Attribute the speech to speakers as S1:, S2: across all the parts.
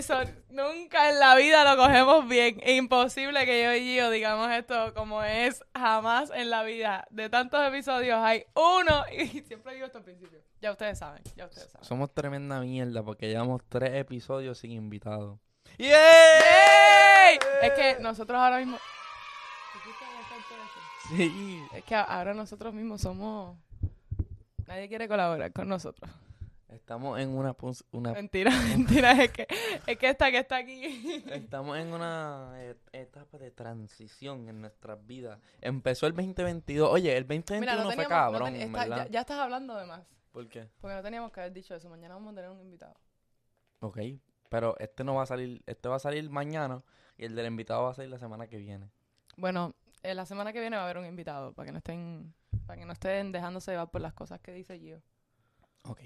S1: episode. Nunca en la vida lo cogemos bien. Imposible que yo y Gio digamos esto como es jamás en la vida. De tantos episodios hay uno. Y siempre digo esto al principio. Ya ustedes saben, ya ustedes saben.
S2: Somos tremenda mierda porque llevamos tres episodios sin invitados.
S1: ¡Yay! Es que nosotros ahora mismo.
S2: Sí.
S1: Es que ahora nosotros mismos somos. Nadie quiere colaborar con nosotros.
S2: Estamos en una, una
S1: Mentira, mentira. Es que, es que esta que está aquí.
S2: estamos en una etapa de transición en nuestras vidas. Empezó el 2022. Oye, el 2021
S1: Mira, no
S2: fue
S1: no
S2: cabrón,
S1: ten- está-
S2: ¿verdad?
S1: ya, ya estás hablando de más.
S2: ¿Por qué?
S1: Porque no teníamos que haber dicho eso. Mañana vamos a tener un invitado.
S2: Ok, pero este no va a salir, este va a salir mañana y el del invitado va a salir la semana que viene.
S1: Bueno, eh, la semana que viene va a haber un invitado. Para que no estén. Para que no estén dejándose llevar por las cosas que dice Gio.
S2: Ok,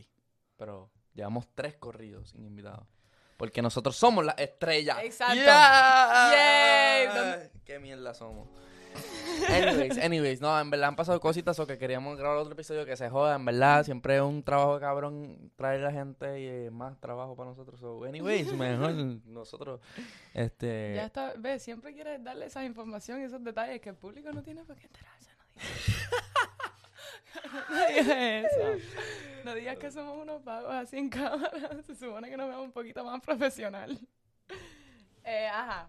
S2: pero llevamos tres corridos sin invitados. Porque nosotros somos las estrellas.
S1: Exacto.
S2: Yeah.
S1: ¿Dónde-
S2: Qué mierda somos. Anyways, anyways, no, en verdad han pasado cositas o que queríamos grabar otro episodio que se joda, en verdad, siempre es un trabajo cabrón traer a la gente y eh, más trabajo para nosotros. So, anyways, mejor nosotros, este...
S1: Ya está. Ves, siempre quieres darle esa información y esos detalles que el público no tiene por qué enterarse. No no digas eso. No digas que somos unos vagos así en cámara. Se supone que nos vemos un poquito más profesional. Eh, ajá.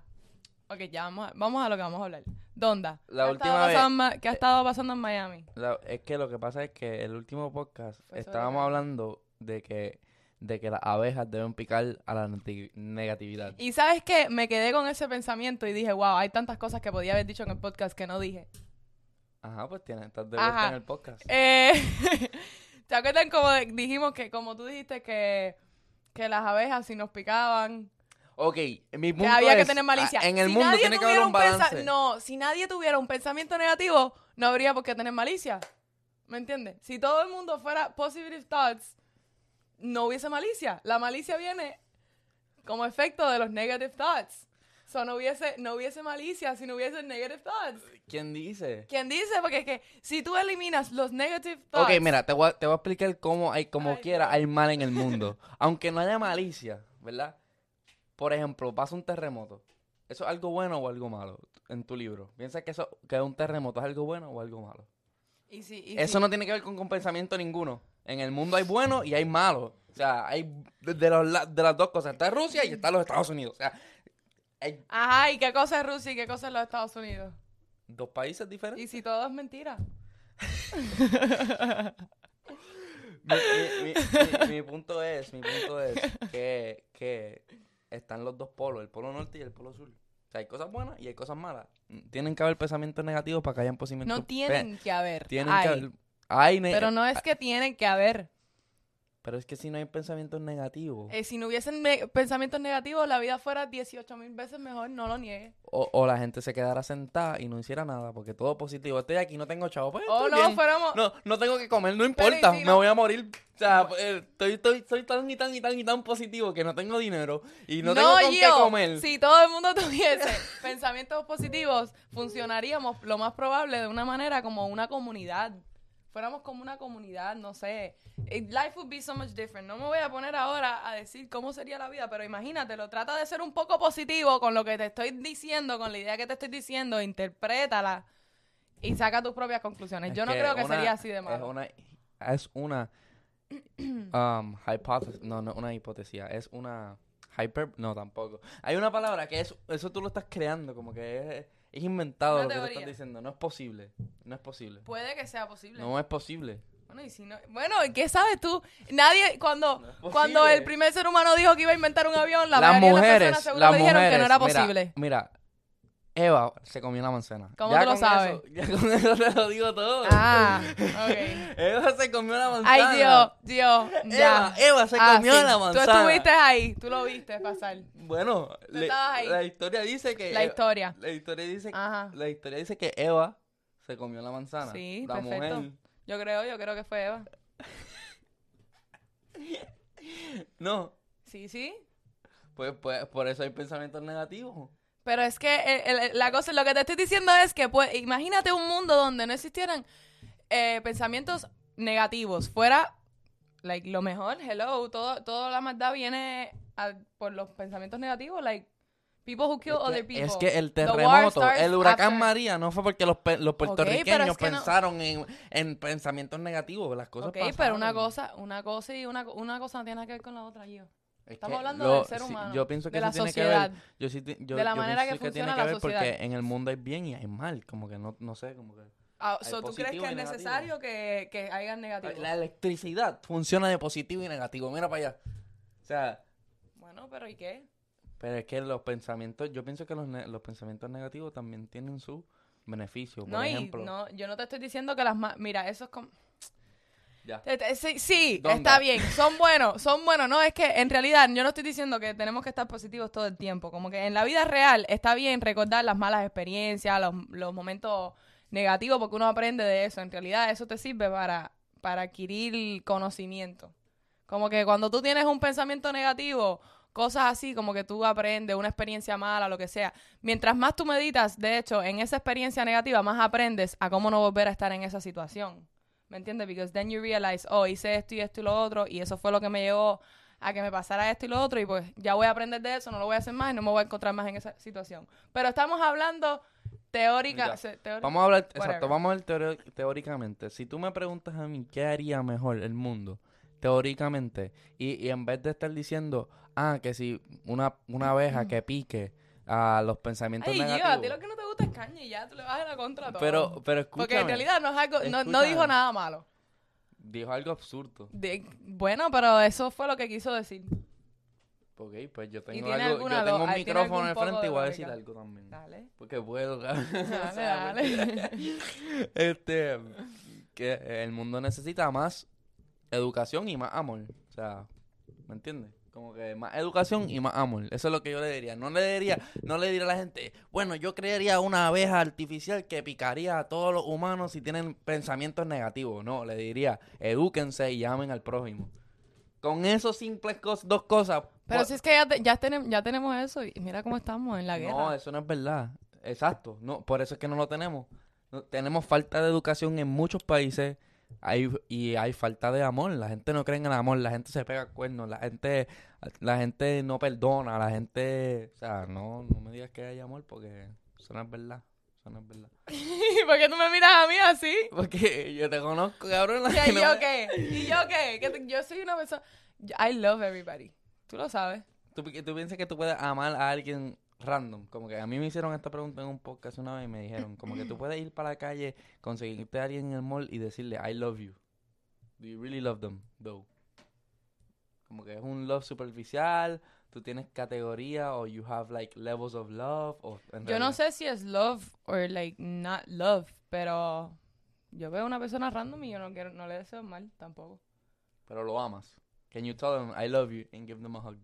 S1: Ok, ya vamos a, vamos a lo que vamos a hablar. Donda.
S2: La
S1: ¿Qué ha
S2: última
S1: estado
S2: vez-
S1: pasando en Ma- ¿Qué ha estado pasando en Miami?
S2: La- es que lo que pasa es que el último podcast estábamos
S1: la-
S2: hablando de que de que las abejas deben picar a la negatividad.
S1: Y sabes qué, me quedé con ese pensamiento y dije, wow, hay tantas cosas que podía haber dicho en el podcast que no dije.
S2: Ajá, pues tienes, estás de vuelta
S1: Ajá.
S2: en el podcast.
S1: Eh, ¿Te acuerdas como de- dijimos que, como tú dijiste, que, que las abejas si nos picaban,
S2: Ok, mi punto
S1: que había que
S2: es,
S1: tener malicia?
S2: ah, En el
S1: Si
S2: mundo
S1: nadie
S2: tiene que haber
S1: tuviera
S2: un
S1: pensa-
S2: balance.
S1: No, si nadie tuviera un pensamiento negativo, no habría por qué tener malicia. ¿Me entiendes? Si todo el mundo fuera positive thoughts, no hubiese malicia. La malicia viene como efecto de los negative thoughts. So, no hubiese, no hubiese malicia si no hubiese negative thoughts.
S2: ¿Quién dice?
S1: ¿Quién dice? Porque es que si tú eliminas los negative thoughts...
S2: Ok, mira, te voy, a, te voy a explicar cómo hay, como
S1: Ay,
S2: quiera, hay mal en el mundo. Aunque no haya malicia, ¿verdad? Por ejemplo, pasa un terremoto. ¿Eso es algo bueno o algo malo en tu libro? ¿Piensas que eso que un terremoto es algo bueno o algo malo?
S1: Y si- y
S2: Eso
S1: si-
S2: no tiene que ver con, con pensamiento ninguno. En el mundo hay bueno y hay malo. O sea, hay de, los de las dos cosas. Está Rusia y está los Estados Unidos. O sea, hay
S1: Ajá, ¿y qué cosa es Rusia y qué cosa es los Estados Unidos?
S2: dos países diferentes.
S1: ¿Y si todo es mentira?
S2: mi, mi- mi- mi- mi punto es, mi punto es que, que están los dos polos, el polo norte y el polo sur. O sea, hay cosas buenas y hay cosas malas. Tienen que haber pensamientos negativos para que hayan pensamientos
S1: No tienen que haber.
S2: tienen
S1: Hay.
S2: que haber- hay
S1: Pero no es que tienen que haber.
S2: Pero es que si no hay pensamientos negativos
S1: Eh, si no hubiesen pensamientos negativos, la vida fuera 18 mil veces mejor, no lo niegue.
S2: o, o la gente se quedara sentada y no hiciera nada porque todo positivo. Estoy aquí, no tengo chavo. Pues,
S1: O
S2: estoy
S1: Oh, no
S2: bien.
S1: fuéramos...
S2: No, no tengo que comer, no
S1: Pero,
S2: importa,
S1: ¿y si
S2: me
S1: no?
S2: voy a morir. O sea, eh, estoy, estoy, soy tan y tan y tan y tan positivo que no tengo dinero y no, tengo con qué
S1: Gio,
S2: comer.
S1: Si todo el mundo tuviese pensamientos positivos, funcionaríamos lo más probable de una manera como una comunidad. Fuéramos como una comunidad, no sé. It- Life would be so much different. No me voy a poner ahora a decir cómo sería la vida, pero imagínatelo. Trata de ser un poco positivo con lo que te estoy diciendo, con la idea que te estoy diciendo, interprétala y saca tus propias conclusiones.
S2: Es
S1: Yo no creo que
S2: una-
S1: sería así de
S2: Es
S1: malo.
S2: una, es una um, hipótesis, no, no una hipótesis, es una hyper, no tampoco. Hay una palabra que es, eso tú lo estás creando, como que es, es inventado lo que
S1: teoría.
S2: estás diciendo, no es posible, no es posible.
S1: Puede que sea posible.
S2: No es posible.
S1: Bueno, y si no, bueno, ¿y ¿qué sabes tú? Nadie, cuando,
S2: No
S1: cuando el primer ser humano dijo que iba a inventar un avión, la
S2: las
S1: mayoría de las
S2: mujeres,
S1: personas seguro
S2: las
S1: le dijeron
S2: mujeres,
S1: que no era
S2: mira,
S1: posible.
S2: Mira, Eva se comió la manzana.
S1: ¿Cómo
S2: Ya
S1: tú lo sabes?
S2: eso- ya con eso te lo digo todo.
S1: Ah, ok.
S2: Eva se comió la manzana.
S1: Ay, Dios, Dios, ya.
S2: Eva, Eva se
S1: Ah,
S2: comió
S1: sí.
S2: la
S1: Tú
S2: manzana.
S1: estuviste ahí, tú lo viste pasar.
S2: Bueno,
S1: Tú
S2: le-
S1: estabas ahí.
S2: la historia dice que
S1: La
S2: Eva-
S1: historia.
S2: la historia dice
S1: Ajá.
S2: la historia dice que Eva se comió la manzana.
S1: Sí,
S2: la
S1: perfecto.
S2: mujer.
S1: Yo creo, yo creo que fue Eva.
S2: No,
S1: Sí, sí.
S2: pues, pues por eso hay pensamientos negativos.
S1: Pero es que el- el- la cosa, lo que te estoy diciendo es que, pues, imagínate un mundo donde no existieran eh, pensamientos negativos. Fuera, like, lo mejor, hello, todo, toda la maldad viene a- por los pensamientos negativos, like people who kill other people.
S2: Es que el terremoto, el huracán
S1: after-
S2: María no fue porque los, pe- los puertorriqueños
S1: no-
S2: pensaron en, en pensamientos negativos, las cosas
S1: Ok,
S2: pasaron.
S1: pero una cosa, una cosa y una, una cosa no tiene nada que ver con la otra, yo.
S2: Es
S1: Estamos hablando
S2: lo-
S1: del ser
S2: sí,
S1: humano,
S2: yo pienso que
S1: de la
S2: tiene
S1: sociedad.
S2: que ver. Yo sí, ti- yo,
S1: de la
S2: yo
S1: manera que
S2: tiene
S1: funciona
S2: que
S1: la
S2: ver porque
S1: sociedad.
S2: en el mundo hay bien y hay mal, como que no, no sé, como que
S1: Ah, so, ¿Tú crees que es necesario que, que haya negativo?
S2: la electricidad funciona de positivo y negativo, mira para allá. O sea,
S1: Bueno, pero ¿y qué?
S2: pero es que los pensamientos, yo pienso que los, ne- los pensamientos negativos también tienen su beneficio, por
S1: No,
S2: ejemplo.
S1: y no, yo no te estoy diciendo que las más... Mira, eso es como...
S2: Ya.
S1: Sí, sí, está bien, son buenos, son buenos. No, es que en realidad yo no estoy diciendo que tenemos que estar positivos todo el tiempo. Como que en la vida real está bien recordar las malas experiencias, los, los momentos negativos, porque uno aprende de eso. En realidad eso te sirve para, para adquirir conocimiento. Como que cuando tú tienes un pensamiento negativo, cosas así, como que tú aprendes una experiencia mala, lo que sea. Mientras más tú meditas, de hecho, en esa experiencia negativa, más aprendes a cómo no volver a estar en esa situación. ¿Me entiendes? Because then you realize, oh, hice esto y esto y lo otro, y eso fue lo que me llevó a que me pasara esto y lo otro, y pues ya voy a aprender de eso, no lo voy a hacer más y no me voy a encontrar más en esa situación. Pero estamos hablando teórica, se- teórica-
S2: Vamos a hablar,
S1: Whatever.
S2: exacto, vamos a teori- teóricamente. Si tú me preguntas a mí qué haría mejor el mundo, teóricamente, y, y en vez de estar diciendo, ah, que si una, una abeja que pique a los pensamientos
S1: Ay,
S2: negativos.
S1: a ti lo que no te gusta es caña y ya tú le vas a la contra a todo.
S2: pero, pero escúchame,
S1: Porque en realidad no es algo, no, no dijo nada malo.
S2: dijo algo absurdo.
S1: De- bueno, pero eso fue lo que quiso decir.
S2: Ok, pues yo tengo algo, yo tengo un micrófono
S1: algún
S2: al
S1: poco
S2: frente
S1: de
S2: y voy a decir algo también.
S1: Dale.
S2: Porque puedo. O
S1: Dale,
S2: sea,
S1: dale.
S2: este, que el mundo necesita más educación y más amor. O sea, ¿me entiendes? Como que más educación y más amor. Eso es lo que yo le diría. No le diría, no le diría a la gente, bueno, yo crearía una abeja artificial que picaría a todos los humanos si tienen pensamientos negativos. No, le diría, edúquense y llamen al prójimo. Con esos simples cos- dos cosas.
S1: Pero
S2: pues-
S1: si es que ya, te- ya, tenemos, ya tenemos eso y mira cómo estamos en la guerra.
S2: no, eso no es verdad. Exacto. No, por eso es que no lo tenemos. No- tenemos falta de educación en muchos países hay, y hay falta de amor. La gente no cree en el amor. La gente se pega cuernos. La gente, la gente no perdona. La gente, o sea, no, no me digas que hay amor porque eso no es verdad. Eso no es verdad.
S1: ¿Por qué tú me miras a mí así?
S2: Porque yo te conozco, cabrón.
S1: ¿Y
S2: no
S1: yo
S2: me-
S1: qué? ¿Y yo qué? Que te- yo soy una persona... I love everybody. Tú lo sabes.
S2: ¿Tú, tú piensas que tú puedes amar a alguien random? Como que a mí me hicieron esta pregunta en un podcast una vez y me dijeron, como que tú puedes ir para la calle, conseguirte a alguien en el mall y decirle, I love you. Do you really love them, though? Como que es un love superficial, tú tienes categoría o you have like levels of love. O, en
S1: Yo no sé si es love or like not love, pero yo veo a una persona random y yo no quiero, no le deseo mal tampoco.
S2: Pero lo amas. Can you tell them I love you and give them a hug?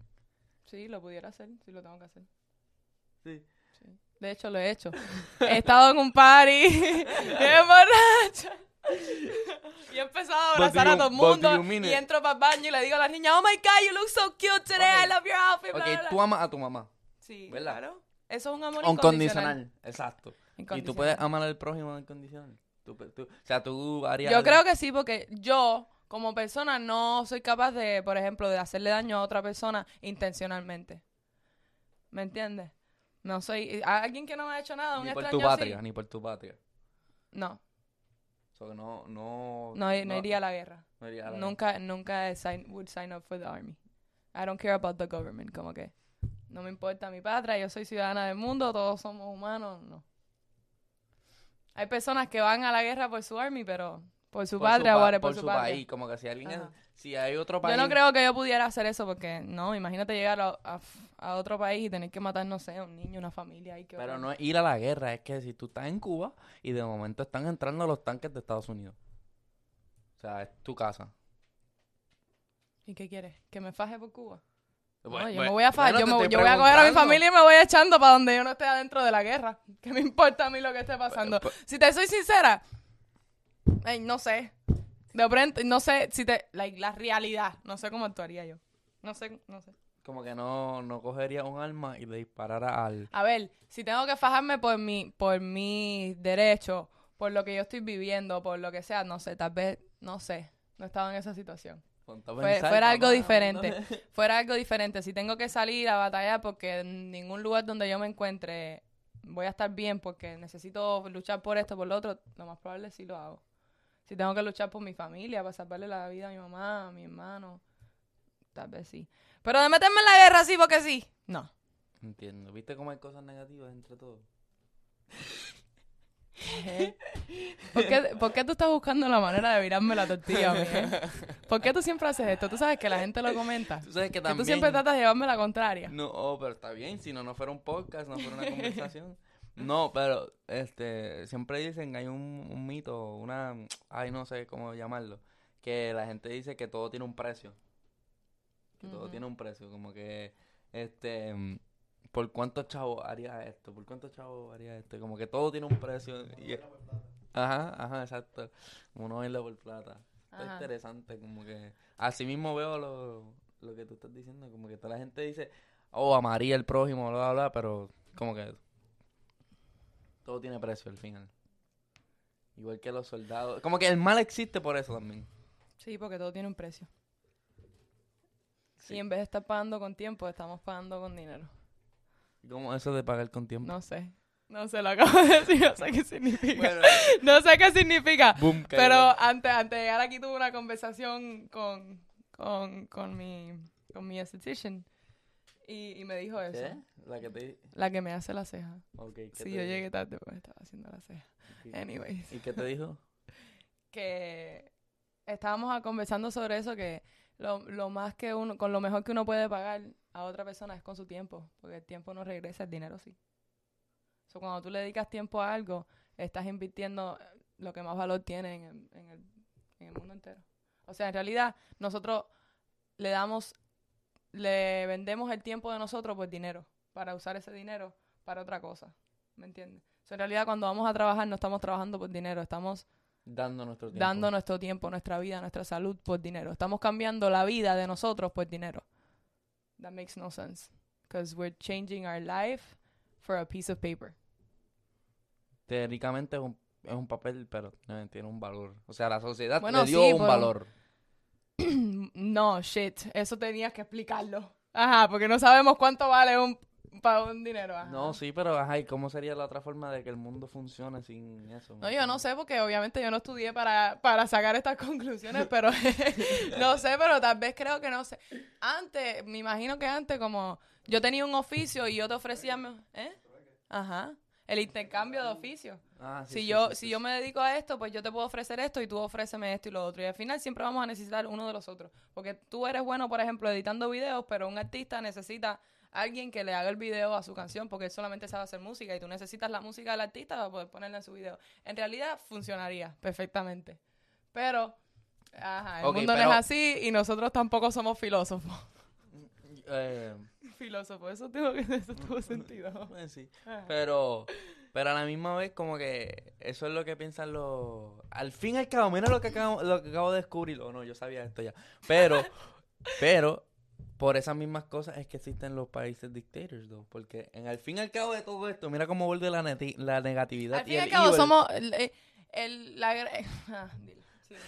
S1: Sí, lo pudiera hacer, sí lo tengo que hacer.
S2: Sí.
S1: De hecho, lo he hecho. He estado en un party, bien borracha. Y he empezado a abrazar a todo el mundo. Y entro para el baño y le digo a la niña, oh my God, you look so cute today. I love your outfit. bla,
S2: Ok,
S1: bla, bla".
S2: tú amas a tu mamá.
S1: Sí,
S2: ¿verdad?
S1: claro. Eso es un amor
S2: Incondicional.
S1: incondicional.
S2: Exacto. Y tú puedes amar al prójimo incondicional. Tú, tú- o sea, tú harías.
S1: Yo
S2: algo-
S1: creo que sí, porque yo, como persona, no soy capaz de, por ejemplo, de hacerle daño a otra persona intencionalmente. ¿Me entiendes? No soy... A alguien que no me ha hecho nada, un
S2: Ni por
S1: extraño
S2: tu patria, ni por tu patria.
S1: No,
S2: O sea, que no, no,
S1: no, no iría a la guerra.
S2: no iría a la-
S1: Nunca, nunca sign, would sign up for the army. I don't care about the government, como que no me importa mi patria, yo soy ciudadana del mundo, todos somos humanos, no. Hay personas que van a la guerra por su army, pero por su
S2: por
S1: patria,
S2: pa-
S1: whatever,
S2: por
S1: por su,
S2: su
S1: patria.
S2: país. Como que si alguien. es- si hay otro país.
S1: Yo no creo que yo pudiera hacer eso porque, no, imagínate llegar a, a- a otro país y tener que matar, no sé, a un niño, una familia. Que
S2: Pero no es ir a la guerra, es que si tú estás en Cuba y de momento están entrando los tanques de Estados Unidos. O sea, es tu casa.
S1: ¿Y qué quieres? ¿Que me faje por Cuba? No, yo
S2: bueno,
S1: me voy a fajar,
S2: bueno,
S1: yo, yo voy a coger a mi familia y me voy echando para donde yo no esté adentro de la guerra. ¿Qué me importa a mí lo que esté pasando?
S2: Pe- pe-
S1: Si te soy sincera, ay, no sé. De frente, no sé si te, like, la realidad, no sé cómo actuaría yo. No sé, no sé.
S2: Como que no, no cogería un arma y le disparara al.
S1: A ver, si tengo que fajarme por mi, por mi derecho, por lo que yo estoy viviendo, por lo que sea, no sé, tal vez, no sé, no he estado en esa situación. Fue- fuera algo
S2: mamá,
S1: diferente.
S2: ¿dónde?
S1: Fuera algo diferente. Si tengo que salir a batallar porque en ningún lugar donde yo me encuentre voy a estar bien porque necesito luchar por esto, por lo otro, lo más probable es sí lo hago. Si tengo que luchar por mi familia, para salvarle la vida a mi mamá, a mi hermano, tal vez sí. Pero de meterme en la guerra sí porque sí, no.
S2: Entiendo. ¿Viste cómo hay cosas negativas entre todos?
S1: ¿Por qué, por qué tú estás buscando la manera de virarme la tortilla, Miguel? ¿Por qué tú siempre haces esto? Tú sabes que la gente lo comenta.
S2: Tú sabes que
S1: Que
S2: también...
S1: tú siempre tratas de llevarme la contraria.
S2: No, oh, pero está bien, si no, no fuera un podcast, no fuera una conversación. No, pero este siempre dicen que hay un, un mito, una, ay no sé cómo llamarlo, que la gente dice que todo tiene un precio. Que todo tiene un precio, como que este por cuántos chavos haría esto, por cuántos chavos haría esto, como que todo tiene un precio. y- ajá, ajá, exacto. Uno baila por plata. Está
S1: Ajá.
S2: interesante, como que así mismo veo lo, lo que tú estás diciendo, como que toda la gente dice, oh, amaría el prójimo, bla, bla, bla, pero como que todo tiene precio al final. Igual que los soldados. Como que el mal existe por eso también.
S1: Sí, porque todo tiene un precio.
S2: Sí.
S1: Y en vez de estar pagando con tiempo, estamos pagando con dinero.
S2: Como eso de pagar con tiempo.
S1: No sé. No sé, lo acabo de decir, no sé qué significa.
S2: Bueno,
S1: No sé qué significa.
S2: boom.
S1: Pero antes, antes de llegar aquí tuve una conversación con, con, con mi, con mi esthetician y, y me dijo eso.
S2: ¿Qué? La que te...
S1: La que me hace la ceja.
S2: Ok, ¿qué
S1: Sí,
S2: te
S1: yo
S2: dijo?
S1: llegué tarde porque estaba haciendo la ceja.
S2: Ok.
S1: Anyways.
S2: ¿Y qué te dijo?
S1: que estábamos conversando sobre eso, que lo, lo más que uno, con lo mejor que uno puede pagar a otra persona es con su tiempo, porque el tiempo no regresa, el dinero sí. So, cuando tú le dedicas tiempo a algo, estás invirtiendo eh, lo que más valor tiene en el, en el, en el mundo entero. O sea, en realidad, nosotros le damos, le vendemos el tiempo de nosotros por dinero, para usar ese dinero para otra cosa. ¿Me entiendes? So, en realidad, cuando vamos a trabajar, no estamos trabajando por dinero, estamos
S2: Dando nuestro tiempo.
S1: dando nuestro tiempo, nuestra vida, nuestra salud por dinero. Estamos cambiando la vida de nosotros por dinero. That makes no sense. Because we're changing our life for a piece of paper.
S2: Teóricamente es un, es un papel, pero eh, tiene un valor. O sea, la sociedad
S1: Bueno,
S2: le dio
S1: sí,
S2: un
S1: pero-
S2: valor.
S1: No, shit. Eso tenías que explicarlo. Ajá, porque no sabemos cuánto vale un, para un dinero. Ajá.
S2: No, sí, pero ajá, ¿y cómo sería la otra forma de que el mundo funcione sin eso?
S1: No, yo no sé porque obviamente yo no estudié para, para sacar estas conclusiones, pero no sé, pero tal vez creo que no sé. Antes, me imagino que antes como yo tenía un oficio y yo te ofrecía, ¿eh? Ajá, el intercambio de oficio.
S2: Ah, sí,
S1: si
S2: sí,
S1: yo
S2: sí,
S1: si yo me dedico a esto, pues yo te puedo ofrecer esto y tú ofréceme esto y lo otro. Y al final siempre vamos a necesitar uno de los otros. Porque tú eres bueno, por ejemplo, editando videos, pero un artista necesita alguien que le haga el video a su canción porque él solamente sabe hacer música y tú necesitas la música del artista para poder ponerla en su video. En realidad funcionaría perfectamente. Pero, ajá, el mundo no es así y nosotros tampoco somos filósofos.
S2: Eh,
S1: filósofos, eso, tuvo, eso tuvo sentido.
S2: sí.
S1: Ajá.
S2: Pero, pero a la misma vez como que eso es lo que piensan los... Al fin y al cabo, mira lo que acabo, lo que acabo de descubrir. O no, yo sabía esto ya. Pero, pero, por esas mismas cosas es que existen los países dictators, though, Porque en al fin y al cabo de todo esto, mira cómo vuelve la, la negatividad
S1: Al fin y al cabo
S2: evil.
S1: somos el, el- la ah,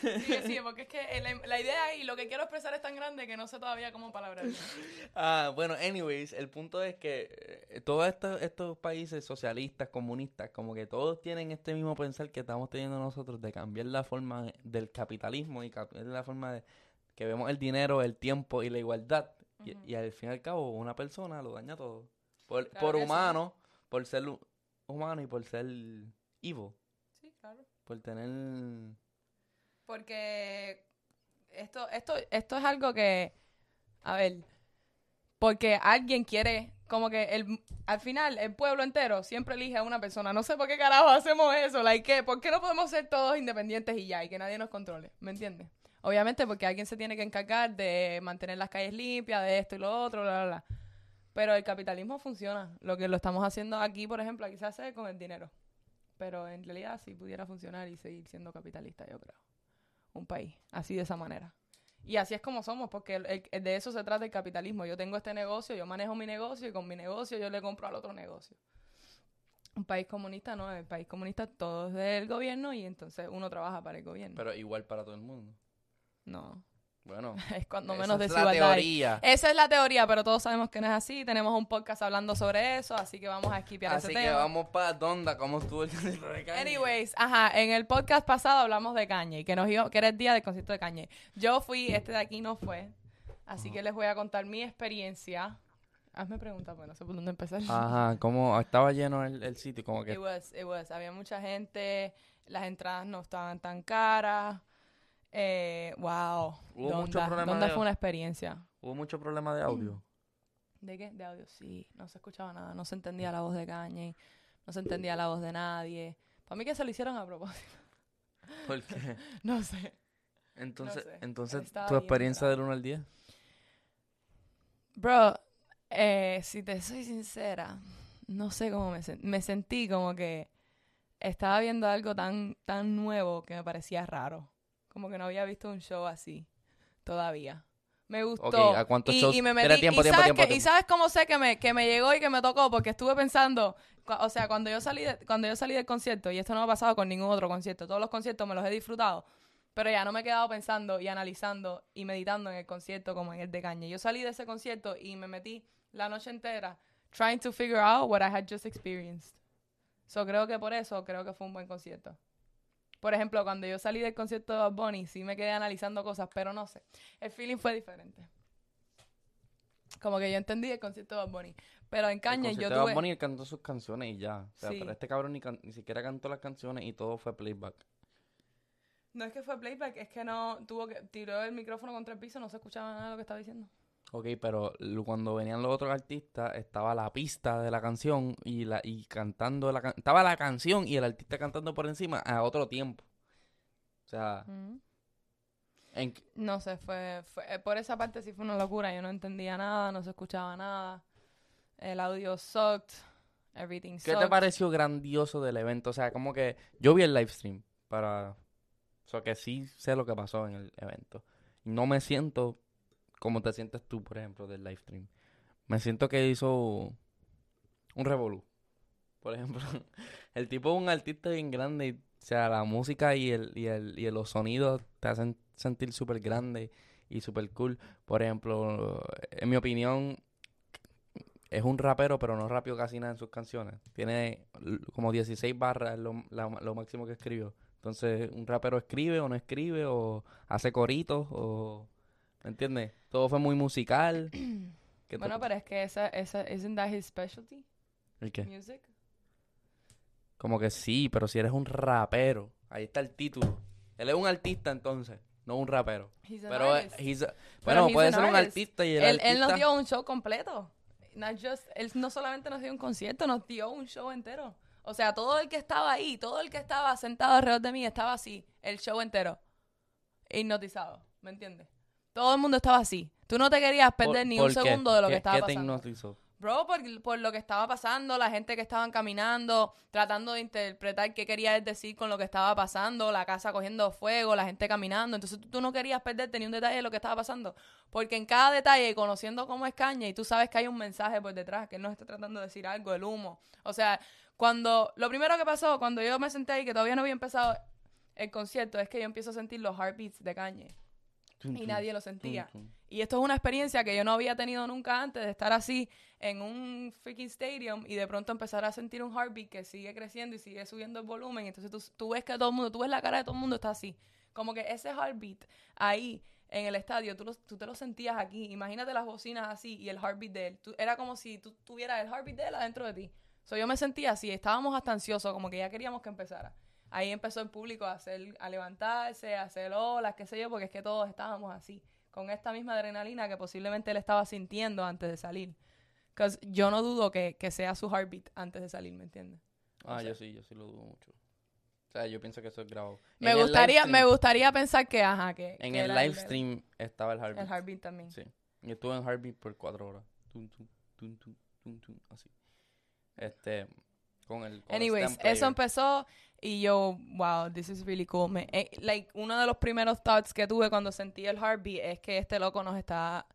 S1: Sí, sigue, porque es que el- la idea y lo que quiero expresar es tan grande que no sé todavía cómo palabrarlo.
S2: Ah, bueno, anyways, el punto es que eh, todos estos, estos países socialistas, comunistas, como que todos tienen este mismo pensar que estamos teniendo nosotros de cambiar la forma del capitalismo y cambiar la forma de que vemos el dinero, el tiempo y la igualdad. Y- al fin y al cabo, una persona lo daña todo. Por,
S1: Claro
S2: por
S1: sí.
S2: humano, por ser hu- humano y por ser evil,
S1: Sí, claro.
S2: por tener...
S1: Porque esto, esto, esto es algo que, a ver, porque alguien quiere, como que el, al final el pueblo entero siempre elige a una persona. No sé por qué carajo hacemos eso, like, ¿qué? ¿por qué no podemos ser todos independientes y ya, y que nadie nos controle? ¿Me entiendes? Obviamente porque alguien se tiene que encargar de mantener las calles limpias, de esto y lo otro, bla, bla, bla. Pero el capitalismo funciona. Lo que lo estamos haciendo aquí, por ejemplo, aquí se con el dinero. Pero en realidad sí pudiera funcionar y seguir siendo capitalista, yo creo. Un país, así de esa manera. Y así es como somos, porque el- de eso se trata el capitalismo. Yo tengo este negocio, yo manejo mi negocio y con mi negocio yo le compro al otro negocio. Un país comunista no, el país comunista todo es del gobierno y entonces uno trabaja para el gobierno.
S2: Pero igual para todo el mundo.
S1: no.
S2: Bueno,
S1: es cuando
S2: esa
S1: menos
S2: es la
S1: desigualdad hay.
S2: teoría.
S1: Esa es la teoría, pero todos sabemos que no es así. Tenemos un podcast hablando sobre eso, así que vamos a esquipear
S2: Así
S1: ese
S2: que
S1: tema.
S2: vamos para Donda, ¿cómo estuvo el concierto de Kanye?
S1: Anyways, ajá, en el podcast pasado hablamos de Kanye, que nos iba, que era el día del concierto de Kanye. Yo fui, este de aquí no fue, así que les voy a contar mi experiencia. Hazme preguntas, pues no sé por dónde empezar.
S2: Ajá, ¿cómo estaba lleno el, el sitio? Como que
S1: It was, it was. Había mucha gente, las entradas no estaban tan caras. Eh, wow.
S2: Hubo mucho
S1: Donda,
S2: problema
S1: Donda
S2: de-
S1: fue una experiencia.
S2: hubo mucho problema de audio.
S1: ¿De qué? De audio, sí. No se escuchaba nada. No se entendía la voz de Kanye. No se entendía la voz de nadie. Para mí que se lo hicieron a propósito.
S2: Porque,
S1: No sé.
S2: entonces,
S1: sé.
S2: entonces tu experiencia del 1 al 10.
S1: Bro, eh, si te soy sincera, no sé cómo me sentí. Me sentí como que estaba viendo algo tan, tan nuevo que me parecía raro. Como que no había visto un show así todavía. Me gustó.
S2: Ok, ¿a cuántos
S1: y,
S2: shows?
S1: y me metí-
S2: tiempo,
S1: y
S2: tiempo,
S1: sabes
S2: tiempo,
S1: que-
S2: tiempo.
S1: ¿Y sabes cómo sé que me, que me llegó y que me tocó? Porque estuve pensando, o sea, cuando yo salí de- cuando yo salí del concierto, y esto no me ha pasado con ningún otro concierto, todos los conciertos me los he disfrutado, pero ya no me he quedado pensando y analizando y meditando en el concierto como en el de Caña. Yo salí de ese concierto y me metí la noche entera trying to figure out what I had just experienced. So creo que por eso creo que fue un buen concierto. Por ejemplo, cuando yo salí del concierto de Bad Bunny, sí me quedé analizando cosas, pero no sé. El feeling fue diferente. Como que yo entendí el concierto de Bad Bunny. Pero en Caña
S2: el
S1: yo
S2: concierto de Bad
S1: tuve...
S2: Bunny, cantó sus canciones y ya. O sea,
S1: Sí.
S2: pero este cabrón ni, can- ni siquiera cantó las canciones y todo fue playback.
S1: No es que fue playback, es que no tuvo que tiró el micrófono contra el piso, no se escuchaba nada de lo que estaba diciendo.
S2: Ok, pero cuando venían los otros artistas, estaba la pista de la canción y la y cantando la can- estaba la canción y el artista cantando por encima a otro tiempo. O sea, en,
S1: No sé, fue, fue eh, por esa parte sí fue una locura. Yo no entendía nada, no se escuchaba nada. El audio sucked. Everything
S2: ¿qué te
S1: sucked.
S2: pareció grandioso del evento? O sea, como que yo vi el live stream para o sea, que sí sé lo que pasó en el evento. No me siento como te sientes tú, por ejemplo, del live stream. Me siento que hizo un revolú. Por ejemplo, el tipo es un artista bien grande. o sea, la música y, el, y, el, y los sonidos te hacen sentir súper grande y súper cool. Por ejemplo, en mi opinión, es un rapero, pero no rapió casi nada en sus canciones. Tiene como 16 barras, lo, lo máximo que escribió. Entonces, un rapero escribe o no escribe, o hace coritos, o... ¿Me entiendes? Todo fue muy musical. ¿Qué
S1: Bueno, pero es que esa, esa, isn't that his specialty?
S2: ¿El qué?
S1: Music.
S2: Como que sí, pero si eres un rapero, ahí está el título. Él es un artista entonces, no un rapero.
S1: He's an
S2: Pero,
S1: artist.
S2: eh, he's a-
S1: Pero
S2: bueno,
S1: he's
S2: puede ser un
S1: artist.
S2: artista y el
S1: él, él nos dio un show completo. Not just, él no solamente nos dio un concierto, nos dio un show entero. O sea, todo el que estaba ahí, todo el que estaba sentado alrededor de mí estaba así, el show entero. Hipnotizado, ¿me entiendes? Todo el mundo estaba así. Tú no te querías perder
S2: ¿Por-
S1: ni
S2: por
S1: un
S2: qué?
S1: segundo de lo
S2: ¿Qué-
S1: que estaba
S2: ¿Qué te
S1: pasando.
S2: hipnotizó?
S1: Bro, por, por lo que estaba pasando, la gente que estaban caminando, tratando de interpretar qué quería él decir con lo que estaba pasando, la casa cogiendo fuego, la gente caminando. Entonces tú, tú no querías perderte ni un detalle de lo que estaba pasando. Porque en cada detalle, conociendo cómo es Caña, y tú sabes que hay un mensaje por detrás, que él nos está tratando de decir algo, el humo. O sea, cuando, lo primero que pasó, cuando yo me senté ahí, que todavía no había empezado el concierto, es que yo empiezo a sentir los heartbeats de Caña. Y nadie lo sentía. Y esto es una experiencia que yo no había tenido nunca antes de estar así en un freaking stadium y de pronto empezar a sentir un heartbeat que sigue creciendo y sigue subiendo el volumen. Entonces tú, tú ves que todo el mundo, tú ves la cara de todo el mundo está así. Como que ese heartbeat ahí en el estadio, tú, lo- tú te lo sentías aquí. Imagínate las bocinas así y el heartbeat de él. Tú- era como si tú tuvieras el heartbeat de él adentro de ti. So, yo me sentía así, estábamos hasta ansiosos, como que ya queríamos que empezara. Ahí empezó el público a hacer, a levantarse, a hacer olas, qué sé yo, porque es que todos estábamos así, con esta misma adrenalina que posiblemente él estaba sintiendo antes de salir. 'Cause yo no dudo que, que sea su heartbeat antes de salir, ¿me entiendes?
S2: Ah,
S1: O sea-
S2: yo sí, yo sí lo dudo mucho. O sea, yo pienso que eso es grabado.
S1: Me
S2: En
S1: gustaría, me gustaría pensar que, ajá, que,
S2: En
S1: que
S2: el live stream estaba el
S1: el
S2: heartbeat.
S1: heartbeat también.
S2: Sí. Y estuve en heartbeat por cuatro horas. Tum, tum, tum, tum, tum, tum, así. Este, con el. Con
S1: Anyways, eso empezó y yo, wow, this is really cool. Me, eh, like, uno de los primeros thoughts que tuve cuando sentí el heartbeat es que este loco nos está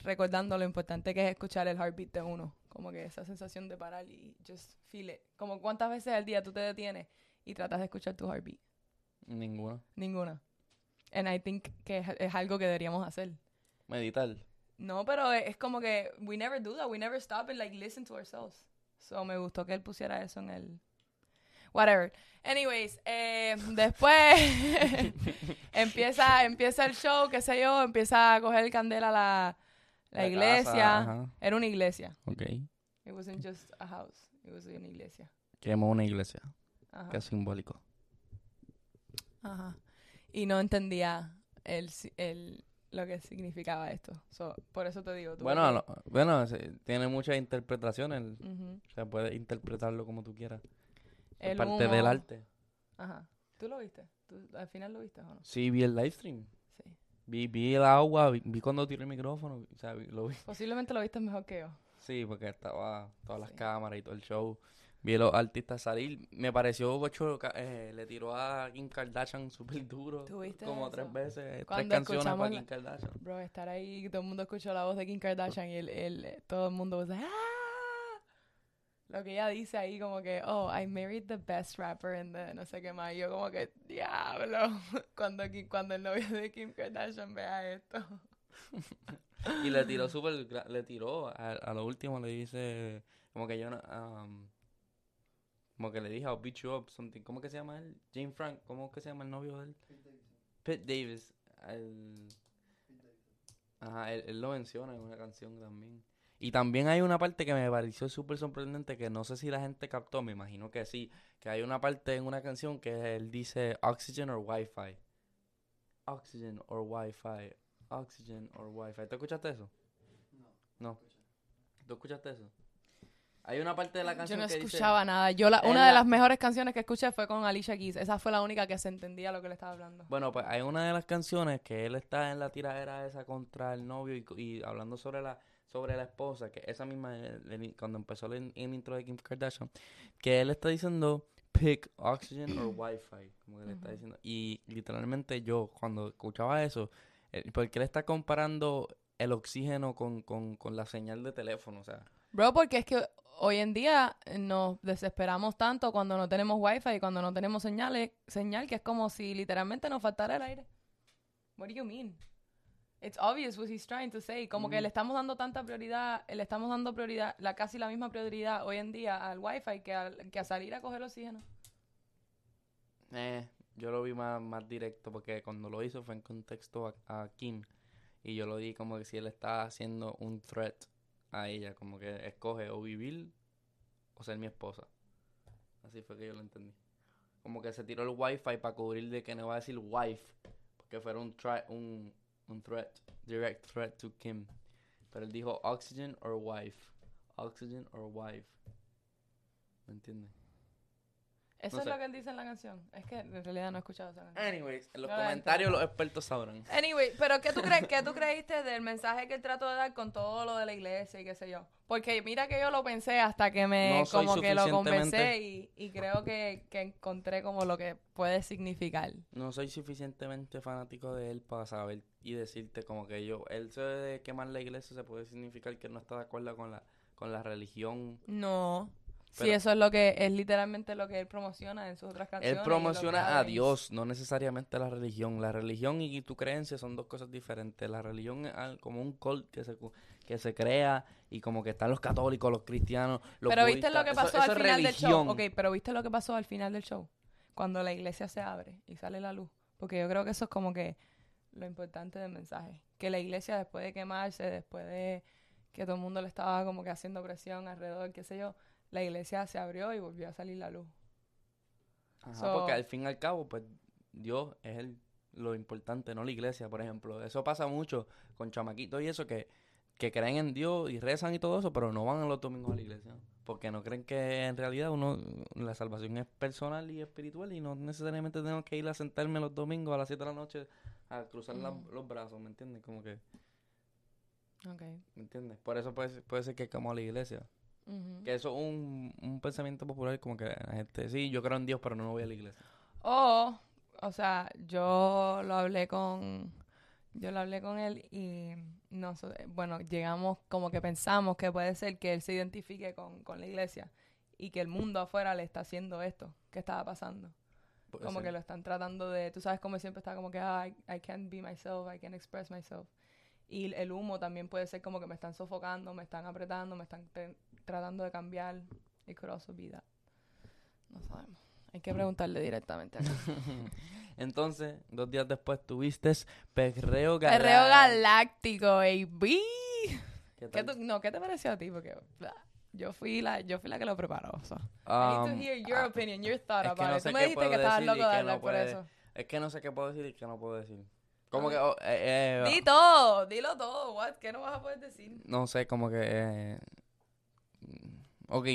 S1: recordando lo importante que es escuchar el heartbeat de uno. Como que esa sensación de parar y just feel it. Como cuántas veces al día tú te detienes y tratas de escuchar tu heartbeat.
S2: Ninguna.
S1: Ninguna. And I think que es, es algo que deberíamos hacer.
S2: Meditar.
S1: No, pero es, es como que we never do that. We never stop and like listen to ourselves. So me gustó que él pusiera eso en el whatever. Anyways, eh, después empieza empieza el show, qué sé yo, empieza a coger candela la la,
S2: La
S1: iglesia.
S2: casa.
S1: Era una iglesia.
S2: Ok.
S1: It wasn't just a house. It was una iglesia.
S2: Quemó una iglesia,
S1: Ajá.
S2: que es simbólico.
S1: Ajá. Y no entendía el, el lo que significaba esto. So, por eso te digo. tuve
S2: Bueno, lo- bueno, tiene muchas interpretaciones.
S1: Ujú.
S2: O sea, puedes interpretarlo como tú quieras. Es
S1: El
S2: parte del
S1: humo.
S2: arte.
S1: Ajá. ¿Tú lo viste? ¿Tú al final lo viste o no?
S2: Sí, vi el live stream.
S1: Sí.
S2: Vi, vi el agua, vi, vi cuando tiró el micrófono. O sea, vi- lo vi.
S1: Posiblemente lo viste mejor que yo.
S2: Sí, porque estaba todas las
S1: Sí.
S2: cámaras y todo el show. Vi a los artistas salir. Me pareció ocho, ca- eh, le tiró a Kim Kardashian súper duro.
S1: ¿Tú viste
S2: Como
S1: eso?
S2: tres veces. Tres canciones para Kim Kardashian.
S1: Bro, estar ahí, todo el mundo escuchó la voz de Kim Kardashian y el, el, eh, todo el mundo was like, "Ah". Lo que ella dice ahí como que, oh, I married the best rapper in the no sé qué más. Y yo como que, diablo, cuando, cuando el novio de Kim Kardashian vea esto.
S2: Y le tiró súper, le tiró, a, a lo último le dice, como que yo no, um, como que le dije, I'll beat you up, something, ¿cómo que se llama él? Jane Frank, ¿cómo que se llama el novio de él? Pete Davis. el- Ajá, él, él lo menciona en una canción también. Y también hay una parte que me pareció súper sorprendente que no sé si la gente captó, me imagino que sí, que hay una parte en una canción que él dice Oxygen or Wi-Fi. Oxygen or Wi-Fi. Oxygen or Wi-Fi. ¿Tú escuchaste eso? No. ¿Tú escuchaste eso? Hay una parte de la
S1: Yo
S2: canción
S1: no
S2: que dice-
S1: escuchaba nada. Yo la, una de
S2: la-
S1: las mejores canciones que escuché fue con Alicia Keys. Esa fue la única que se entendía lo que le estaba hablando.
S2: Bueno, pues hay una de las canciones que él está en la tiradera esa contra el novio y, y hablando sobre la sobre la esposa, que esa misma, el- cuando empezó el, el intro de Kim Kardashian, que él está diciendo pick oxygen or wifi, como que le está diciendo. Y literalmente yo, cuando escuchaba eso, eh, porque él está comparando el oxígeno con, con, con la señal de teléfono, o sea,
S1: Bro, porque es que hoy en día nos desesperamos tanto cuando no tenemos wifi y cuando no tenemos señales, señal que es como si literalmente nos faltara el aire. What do you mean? It's obvious what he's trying to say. Como que
S2: Mm.
S1: le estamos dando tanta prioridad, le estamos dando prioridad, la casi la misma prioridad hoy en día al wifi que, al- que a salir a coger oxígeno.
S2: Eh, yo lo vi más, más directo porque cuando lo hizo fue en contexto a, a Kim y yo lo di como que si él está haciendo un threat a ella, como que escoge o vivir o ser mi esposa. Así fue que yo lo entendí. Como que se tiró el wifi para cubrir de que no va a decir wife, porque fuera un, un, un threat, direct threat to Kim. Pero él dijo oxygen or wife, oxygen or wife. ¿Me entiendes?
S1: Eso
S2: No
S1: es
S2: sé.
S1: lo que él dice en la canción. Es que en realidad no he escuchado esa canción.
S2: Anyways, en los
S1: No
S2: comentarios los expertos sabrán.
S1: Anyway, pero ¿qué tú, crees, ¿qué tú creíste del mensaje que él trató de dar con todo lo de la iglesia y qué sé yo? Porque mira que yo lo pensé hasta que me
S2: No
S1: como que lo conversé y, y creo que, que encontré como lo que puede significar.
S2: No soy suficientemente fanático de él para saber y decirte como que yo, él se de quemar la iglesia se puede significar que no está de acuerdo con la, con la religión.
S1: No. Sí, eso es lo que es literalmente lo que él promociona en sus otras canciones.
S2: Él promociona a Dios, no necesariamente la religión. La religión y tu creencia son dos cosas diferentes. La religión es como un cult que se, que se crea y como que están los católicos, los cristianos, los
S1: Pero viste
S2: budistas.
S1: lo que
S2: Eso-
S1: pasó
S2: eso
S1: al
S2: es
S1: final del show.
S2: religión.
S1: Ok, pero viste lo que pasó al final del show. Cuando la iglesia se abre y sale la luz. Porque yo creo que eso es como que lo importante del mensaje. Que la iglesia después de quemarse, después de que todo el mundo le estaba como que haciendo presión alrededor, qué sé yo, la iglesia se abrió y volvió a salir la luz.
S2: Ajá,
S1: So-
S2: porque al fin y al cabo, pues Dios es el, lo importante, no la iglesia, por ejemplo. Eso pasa mucho con chamaquitos y eso que, que creen en Dios y rezan y todo eso, pero no van a los domingos a la iglesia. Porque no creen que en realidad uno la salvación es personal y espiritual y no necesariamente tengo que ir a sentarme los domingos a las 7 de la noche a cruzar la-
S1: Ujú.
S2: los brazos, ¿me entiendes? Como que,
S1: Ok.
S2: ¿me entiendes? Por eso puede, puede ser que como a la iglesia. Que eso es un, un pensamiento popular como que la gente, sí, yo creo en Dios, pero no voy a la iglesia.
S1: O, o sea, yo lo hablé con, yo lo hablé con él y no bueno, llegamos como que pensamos que puede ser que él se identifique con, con la iglesia y que el mundo afuera le está haciendo esto que estaba pasando.
S2: Puede
S1: como
S2: ser.
S1: que lo están tratando de, tú sabes como siempre está como que ah, I, I can't be myself, I can't express myself. Y el humo también puede ser como que me están sofocando, me están apretando, me están tratando de cambiar. It could also be that. No sabemos. Hay que preguntarle directamente. a él.
S2: Entonces, dos días después tuviste Perreo
S1: Perreo
S2: Galán.
S1: galáctico, baby.
S2: ¿Qué
S1: ¿Qué tú- no, ¿qué te pareció a ti? Porque yo fui la, yo fui la que lo preparó. so. I
S2: Um,
S1: need to hear your
S2: ah,
S1: opinion, your thought about
S2: no
S1: it. Tú me dijiste que estabas loco de hablar
S2: no
S1: por eso.
S2: Es que no sé qué puedo decir y qué no puedo decir. Como que, oh, eh, eh,
S1: Di todo, dilo todo. What? ¿Qué no vas a poder decir?
S2: no sé, como que... eh, ok.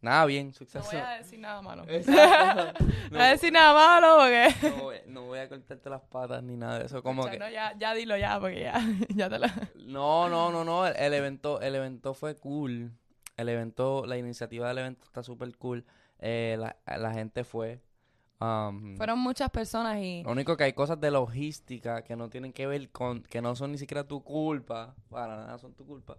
S2: Nada bien,
S1: No
S2: suceso.
S1: voy a decir nada malo.
S2: Exacto.
S1: No voy a decir nada malo porque...
S2: no, voy, no voy a cortarte las patas ni nada de eso. Como
S1: Escucha,
S2: que...
S1: no, ya, ya dilo ya, porque ya, ya te lo...
S2: No, no, no, no. El, el evento, el evento fue cool. El evento, la iniciativa del evento está súper cool. Eh, la, la gente fue. Um,
S1: Fueron muchas personas y...
S2: Lo único que hay cosas de logística que no tienen que ver con, que no son ni siquiera tu culpa, para nada son tu culpa,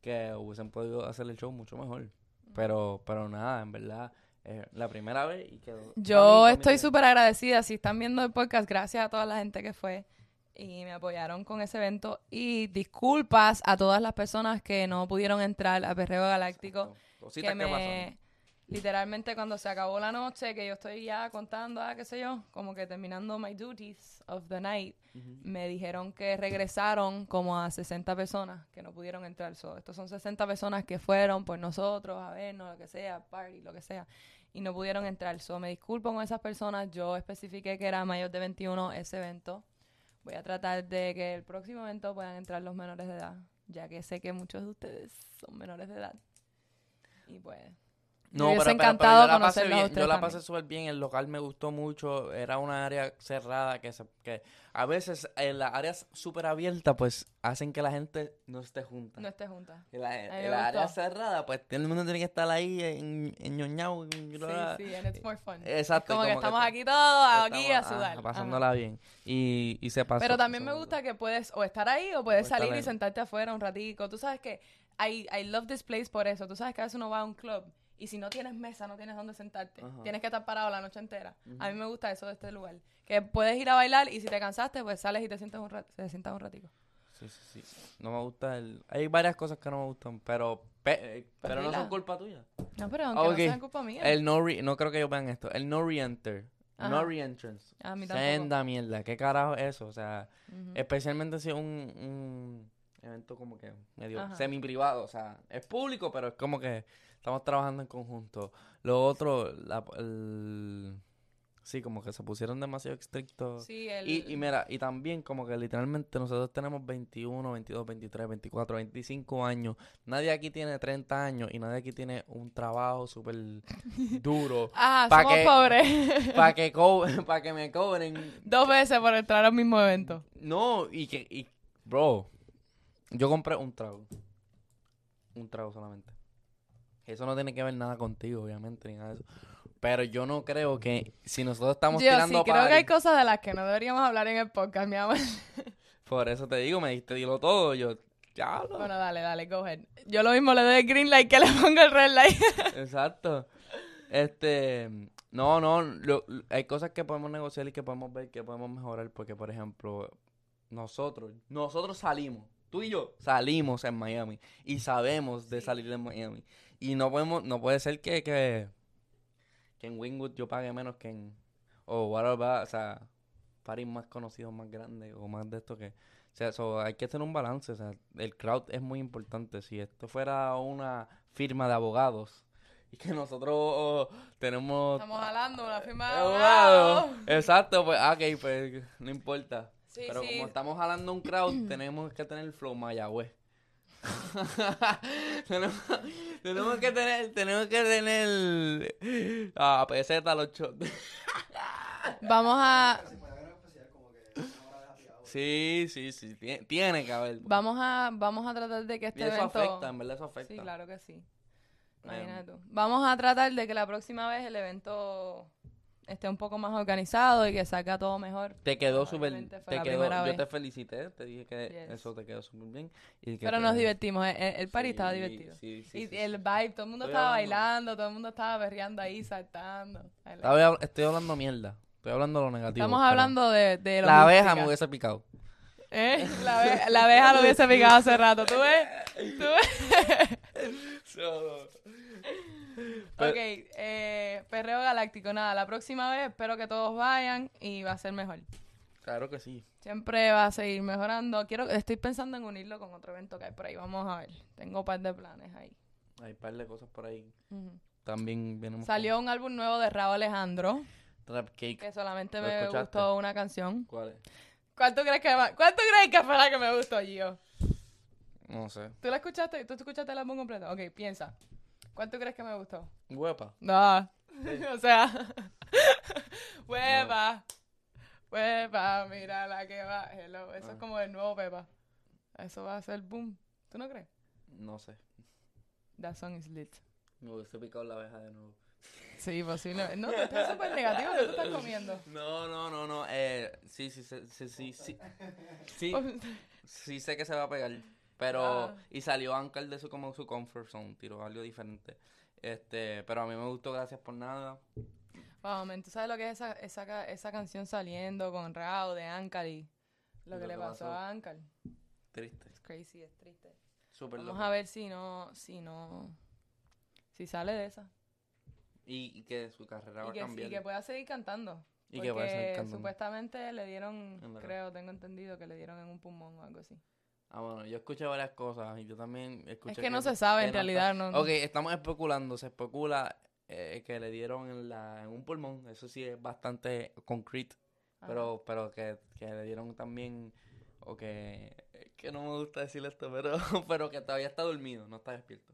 S2: que hubiesen podido hacer el show mucho mejor. Pero, pero nada, en verdad, eh, la primera vez y quedó.
S1: Yo
S2: mí,
S1: estoy súper agradecida. Si están viendo el podcast, gracias a toda la gente que fue y me apoyaron con ese evento. Y disculpas a todas las personas que no pudieron entrar a Perreo Galáctico.
S2: Cositas
S1: que
S2: que,
S1: me
S2: pasan.
S1: Literalmente cuando se acabó la noche que yo estoy ya contando ah, qué sé yo como que terminando my duties of the night me dijeron que regresaron como a 60 personas que no pudieron entrar. So, estos son 60 personas que fueron por nosotros a vernos lo que sea party lo que sea y no pudieron entrar. So, me disculpo con esas personas. Yo especifiqué que era mayor de 21 ese evento. Voy a tratar de que el próximo evento puedan entrar los menores de edad ya que sé que muchos de ustedes son menores de edad. Y pues
S2: No, pero, pero- yo la pasé bien, yo la pasé súper bien, el local me gustó mucho, era una área cerrada que, se, que a veces en las áreas súper abiertas pues hacen que la gente no esté junta.
S1: no esté junta
S2: En la, en área cerrada pues todo el mundo tiene que estar ahí en, en ñoñao, en-
S1: sí sí and it's more fun
S2: Exacto.
S1: como que estamos aquí todos aquí a sudar
S2: pasándola bien. Y, y se pasó.
S1: Pero también me gusta que puedes o estar ahí o puedes
S2: O
S1: salir y sentarte afuera un ratico. Tú sabes que I, I love this place por eso. Tú sabes que a veces uno va a un club y si no tienes mesa, no tienes dónde sentarte.
S2: Ajá.
S1: Tienes que estar parado la noche entera. A mí me gusta eso de este lugar. Que puedes ir a bailar y si te cansaste, pues sales y te sientas un, rat- te sientas un ratico.
S2: Sí, sí, sí. No me gusta el... Hay varias cosas que no me gustan, pero... pe- eh, pero no son culpa tuya.
S1: No, pero aunque
S2: Ah,
S1: no
S2: ok.
S1: sea culpa mía.
S2: El no re... No creo que ellos vean esto. El no re-enter. No re-entrance. Senda mierda. ¿Qué carajo es eso? O sea, especialmente si es un, un evento como que medio
S1: Ajá.
S2: semi-privado. O sea, es público, pero es como que estamos trabajando en conjunto. Lo otro, la, el... Sí, como que se pusieron demasiado estrictos.
S1: Sí, el...
S2: Y, y mira, y también como que literalmente nosotros tenemos 21, 22, 23, 24, 25 años. Nadie aquí tiene 30 años y nadie aquí tiene un trabajo súper duro
S1: Ah,
S2: pa'
S1: somos
S2: que-
S1: pobres.
S2: para que, co- pa' que me cobren.
S1: Dos veces por entrar al mismo evento.
S2: No, y que, y, bro, yo compré un trago. Un trago solamente. Eso no tiene que ver nada contigo, obviamente, ni nada de eso. Pero yo no creo que si nosotros estamos
S1: Yo sí
S2: tirando
S1: creo que hay cosas de las que no deberíamos hablar en el podcast, mi amor.
S2: Por eso te digo, me diste dilo todo. Yo, ya lo-
S1: Bueno, dale, dale, go ahead. Yo lo mismo le doy el green light que le pongo el red light.
S2: Exacto. Este, no, no, lo- lo- hay cosas que podemos negociar y que podemos ver que podemos mejorar porque, por ejemplo, nosotros, nosotros salimos, tú y yo salimos en Miami y sabemos de salir en Miami y no podemos, no puede ser que, que, que en Wingwood yo pague menos que en, o whatever, o sea, paris más conocidos, más grandes o más de esto que, o sea, so, hay que tener un balance, o sea, el crowd es muy importante. Si esto fuera una firma de abogados y que nosotros oh, tenemos
S1: Estamos hablando una firma de
S2: abogados, exacto, pues, ok, pues no importa.
S1: Sí,
S2: Pero
S1: sí.
S2: como estamos jalando un crowd, tenemos que tener el flow Mayagüez. tenemos, tenemos que tener, tenemos que tener ah, peseta los shots.
S1: Vamos a,
S2: sí, sí, sí, tiene, tiene que haber.
S1: vamos a, vamos a tratar de que
S2: Y
S1: este
S2: eso
S1: evento...
S2: afecta, en verdad eso afecta.
S1: Sí, claro que sí.
S2: Em,
S1: Imagínate tú. Vamos a tratar de que la próxima vez el evento esté un poco más organizado y que salga todo mejor.
S2: Te quedó súper, te quedó, yo
S1: vez.
S2: te felicité, te dije que
S1: Yes.
S2: eso te quedó súper bien. Y que
S1: Pero nos divertimos, el, el- el party estaba
S2: Sí,
S1: divertido.
S2: Sí, sí,
S1: y el vibe, todo el mundo
S2: Estoy
S1: estaba
S2: hablando-
S1: bailando, todo el mundo estaba berreando ahí, saltando.
S2: Estaba estoy hablando mierda, estoy hablando lo negativo.
S1: Estamos hablando de, de
S2: La abeja me hubiese picado.
S1: ¿Eh? La, abe- la abeja lo hubiese picado hace rato. ¿Tú ves? ¿Tú ves?
S2: Pero-
S1: ok, eh, Perreo Galáctico. Nada, la próxima vez espero que todos vayan y va a ser mejor.
S2: Claro que sí.
S1: Siempre va a seguir mejorando. Quiero, estoy pensando en unirlo con otro evento que hay por ahí. Vamos a ver. Tengo un par de planes ahí.
S2: Hay un par de cosas por ahí.
S1: Ujú.
S2: También venimos
S1: Salió un álbum nuevo de Raúl Alejandro,
S2: con Rap Cake.
S1: que solamente
S2: ¿Lo
S1: me
S2: escuchaste?
S1: gustó una canción.
S2: ¿Cuál es?
S1: ¿Cuánto crees que ¿Cuánto crees que fue la que me gustó, Gio?
S2: No sé.
S1: ¿Tú la escuchaste? ¿Tú escuchaste el álbum completo? Ok, piensa. ¿Cuánto crees que me gustó?
S2: Huepa.
S1: No. o sea. Hueva. Hueva, mira la que va. Hello. Eso es
S2: Ah.
S1: como el nuevo Pepa. Eso va a ser boom. ¿Tú no crees?
S2: No sé.
S1: That song is lit.
S2: Me hubiese picado la abeja de nuevo.
S1: Sí, posible. No, tú estás súper negativo. ¿Qué tú estás comiendo?
S2: No, no, no, no. Eh, sí, sí, sí, sí, sí. Sí, sí sé que se va a pegar. Pero,
S1: Ah.
S2: y salió Anker de su como su comfort zone, tiró algo diferente. Este, pero a mí me gustó Gracias por Nada.
S1: Wow, man, ¿tú sabes lo que es esa, esa, esa canción saliendo con Rao de Ankar y lo
S2: Lo
S1: que le pasó
S2: pasó.
S1: a Ankar?
S2: Triste.
S1: Es crazy, es triste.
S2: Súper
S1: Vamos
S2: loco.
S1: a ver si no, si no, si sale de esa.
S2: Y, y que su carrera va
S1: Y
S2: a
S1: que,
S2: cambiar.
S1: y que pueda seguir cantando.
S2: Y que pueda seguir
S1: porque
S2: cantando.
S1: supuestamente le dieron, creo, tengo entendido que le dieron en un pulmón o algo así.
S2: Ah, bueno, yo escuché varias cosas y yo también escuché
S1: Es que no se sabe en realidad,
S2: está-
S1: no.
S2: Ok, estamos especulando, se especula eh, que le dieron en, la, en un pulmón, eso sí es bastante concrete,
S1: Ajá.
S2: pero, pero que, que le dieron también, o que, que no me gusta decir esto, pero, pero que todavía está dormido, no está despierto.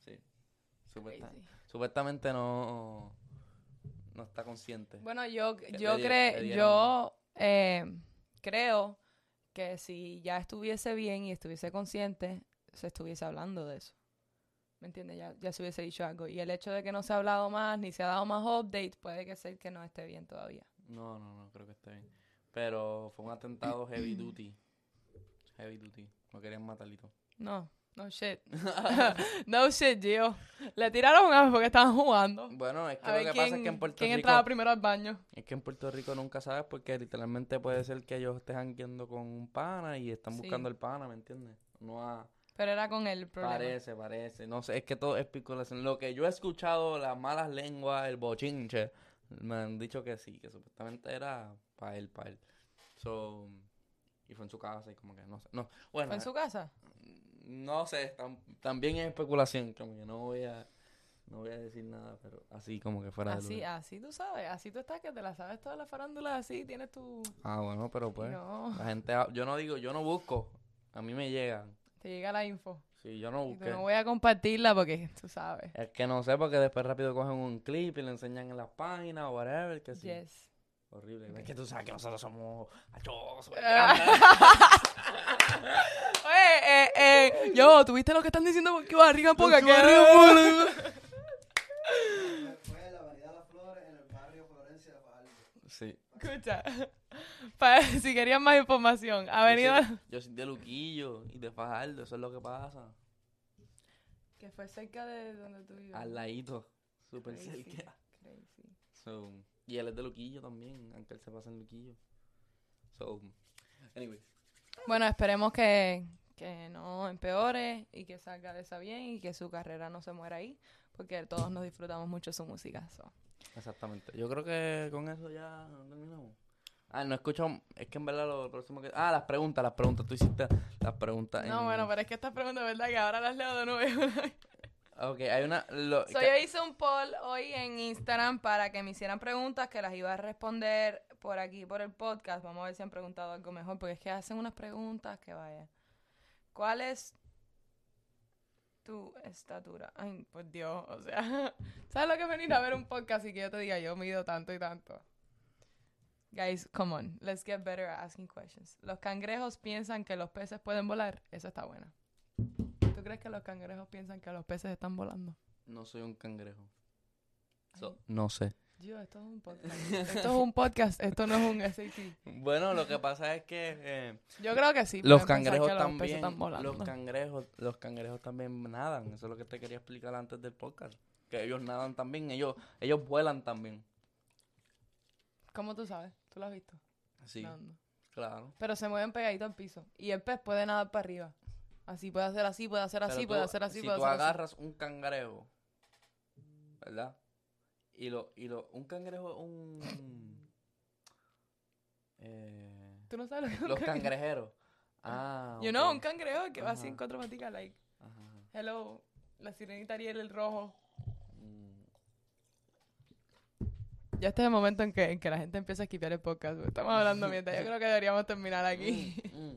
S2: Sí, Supuesta-
S1: Crazy.
S2: supuestamente no, no está consciente.
S1: Bueno, yo, yo,
S2: di-
S1: cre-
S2: dieron-
S1: yo eh, creo que si ya estuviese bien y estuviese consciente, se estuviese hablando de eso. ¿Me entiendes? Ya, ya se hubiese dicho algo. Y el hecho de que no se ha hablado más, ni se ha dado más update, puede que sea que no esté bien todavía.
S2: No, no, no, creo que esté bien. Pero fue un atentado heavy duty. Heavy duty. Lo querían matar y todo.
S1: No, no shit. no shit, Gio. Le tiraron a porque estaban jugando.
S2: Bueno, es que
S1: A
S2: lo que
S1: quién,
S2: pasa es que en Puerto
S1: quién
S2: Rico.
S1: entraba primero al baño.
S2: Es que en Puerto Rico nunca sabes porque literalmente puede ser que ellos estén jangueando con un pana y están
S1: Sí.
S2: buscando el pana, ¿me entiendes? No ha-
S1: Pero era con el problema.
S2: parece, parece. No sé, es que todo es especulación. Lo que yo he escuchado, las malas lenguas, el bochinche, me han dicho que sí, que supuestamente era para él, para él. So, y fue en su casa y como que no sé. No, bueno,
S1: ¿Fue en su casa?
S2: No sé, tam- también es especulación, como que no voy a no voy a decir nada, pero así como que fuera de
S1: Así,
S2: lugar.
S1: así tú sabes. Así tú estás que te la sabes toda la farándula así. Tienes tu...
S2: Ah, bueno, pero pues
S1: No,
S2: la gente yo no digo, yo no busco, a mí me llegan.
S1: te llega la info.
S2: Si yo no
S1: Y
S2: busqué.
S1: no voy a compartirla porque tú sabes.
S2: Es que no sé porque después rápido cogen un clip y lo enseñan en las páginas o whatever, que sí.
S1: Yes.
S2: Horrible. Es que tú sabes que nosotros somos achos.
S1: Oye, eh, eh, yo, ¿tuviste lo que están diciendo? Que barriga poca,
S2: Que barriga
S1: barriga
S3: Fue en la Avenida Las Flores, en el barrio Florencia de Fajardo.
S2: Sí.
S1: Escucha, pa- si querían más información,
S2: Yo
S1: Avenida...
S2: soy, yo soy de Luquillo y de Fajardo, eso es lo que pasa.
S1: Que fue cerca de donde tú vives.
S2: Al ladito, súper cerca.
S1: crazy.
S2: So, y él es de Luquillo también, aunque él se pasa en Luquillo. So, anyways.
S1: Bueno, esperemos que, que no empeore y que salga de esa bien y que su carrera no se muera ahí, porque todos nos disfrutamos mucho su música. so.
S2: Exactamente. Yo creo que con eso ya terminamos. Ah, no escucho, es que en verdad lo próximo que... Ah, las preguntas, las preguntas, tú hiciste las preguntas.
S1: No,
S2: en-
S1: bueno, pero es que estas preguntas, ¿verdad? Que ahora las leo de nuevo.
S2: Ok, hay una... Lo,
S1: So, yo hice un poll hoy en Instagram para que me hicieran preguntas que las iba a responder por aquí, por el podcast. Vamos a ver si han preguntado algo mejor, porque es que hacen unas preguntas que vaya. ¿Cuál es tu estatura? Ay, por Dios, o sea, ¿sabes lo que es venir a ver un podcast y que yo te diga yo mido tanto y tanto? Guys, come on, let's get better at asking questions. ¿Los cangrejos piensan que los peces pueden volar? Esa está buena. ¿Tú crees que los cangrejos piensan que los peces están volando?
S2: No soy un cangrejo. So, no sé.
S1: Yo, esto es un podcast. Esto es un podcast, esto no es un SAT.
S2: Bueno, lo que pasa es que eh,
S1: Yo creo que sí.
S2: los cangrejos
S1: los
S2: también, los cangrejos, los cangrejos también nadan. Eso es lo que te quería explicar antes del podcast. Que ellos nadan también, ellos, ellos vuelan también.
S1: ¿Cómo tú sabes? ¿Tú lo has visto?
S2: Sí,
S1: Nadando.
S2: claro.
S1: Pero se mueven pegaditos al piso. Y el pez puede nadar para arriba. Así, puede hacer así, puede hacer así, puede
S2: tú-
S1: hacer así,
S2: si
S1: puede
S2: tú
S1: hacer así.
S2: agarras un cangrejo, ¿verdad? Y lo, y lo, un cangrejo un... eh,
S1: ¿Tú no sabes lo que es un
S2: los
S1: cangrejo?
S2: cangrejeros. Ah,
S1: You know,
S2: ok.
S1: un cangrejo que va así en cuatro paticas, like,
S2: Ajá,
S1: hello, la sirenita Ariel, el rojo.
S2: Mm.
S1: Ya este es el momento en que, en que la gente empieza a esquipear el podcast. Estamos hablando mierda. Yo creo que deberíamos terminar aquí.
S2: Mm, mm.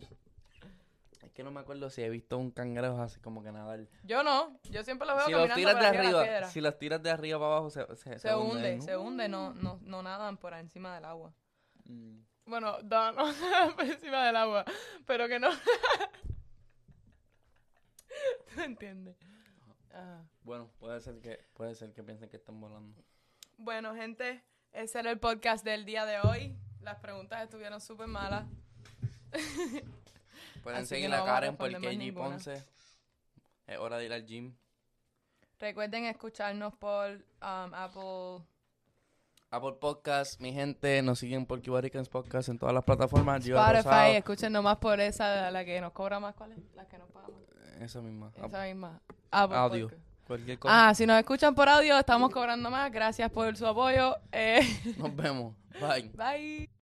S2: Es que no me acuerdo si he visto un cangrejo así como que nadar.
S1: Yo no. Yo siempre lo veo
S2: Si los tiras
S1: por
S2: de
S1: arriba de la piedra.
S2: si los tiras de arriba para abajo se, se,
S1: Se hunde,
S2: hunden.
S1: se hunde, no, no, no nadan por encima del agua.
S2: Mm.
S1: Bueno, da, no nadan por encima del agua, pero que no. ¿Tú entiendes? Ajá.
S2: Bueno, puede ser que puede ser que piensen que están volando.
S1: Bueno, gente, ese era el podcast del día de hoy. Las preguntas estuvieron súper malas.
S2: Pueden
S1: Así
S2: seguir
S1: no
S2: a Karen
S1: responder
S2: porque
S1: más
S2: G
S1: ninguna.
S2: Ponce es hora de ir al gym.
S1: Recuerden escucharnos por um, Apple.
S2: Apple Podcast, mi gente, nos siguen por Cubaricans Podcast en todas las plataformas.
S1: Spotify, escuchen nomás por esa, la que nos cobra más, ¿cuál es? La que nos paga más.
S2: Esa misma.
S1: Esa misma. Apple
S2: Audio.
S1: Podcast.
S2: Cualquier cosa.
S1: Ah, si nos escuchan por audio, estamos cobrando más. Gracias por su apoyo. Eh,
S2: Nos vemos. Bye.
S1: bye.